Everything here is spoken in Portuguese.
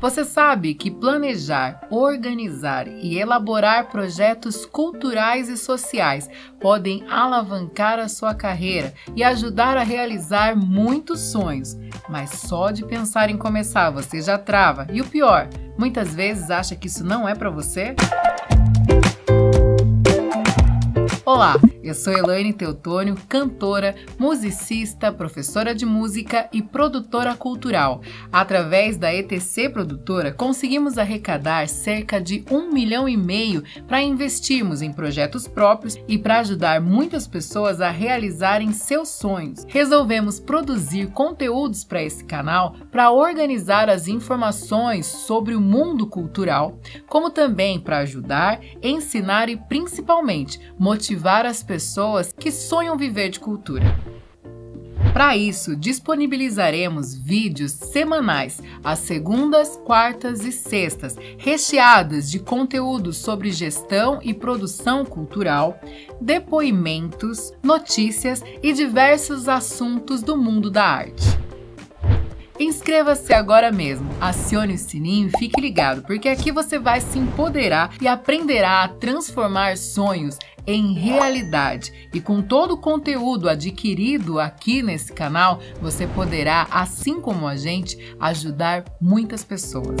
Você sabe que planejar, organizar e elaborar projetos culturais e sociais podem alavancar a sua carreira e ajudar a realizar muitos sonhos. Mas só de pensar em começar você já trava. E o pior, muitas vezes acha que isso não é para você? Olá, eu sou Elaine Teutônio, cantora, musicista, professora de música e produtora cultural. Através da ETC Produtora, conseguimos arrecadar cerca de um milhão e meio para investirmos em projetos próprios e para ajudar muitas pessoas a realizarem seus sonhos. Resolvemos produzir conteúdos para esse canal para organizar as informações sobre o mundo cultural, como também para ajudar, ensinar e principalmente motivar as pessoas que sonham viver de cultura. Para isso, disponibilizaremos vídeos semanais, às segundas, quartas e sextas, recheadas de conteúdos sobre gestão e produção cultural, depoimentos, notícias e diversos assuntos do mundo da arte. Inscreva-se agora mesmo, acione o sininho e fique ligado, porque aqui você vai se empoderar e aprenderá a transformar sonhos em realidade. E com todo o conteúdo adquirido aqui nesse canal, você poderá, assim como a gente, ajudar muitas pessoas.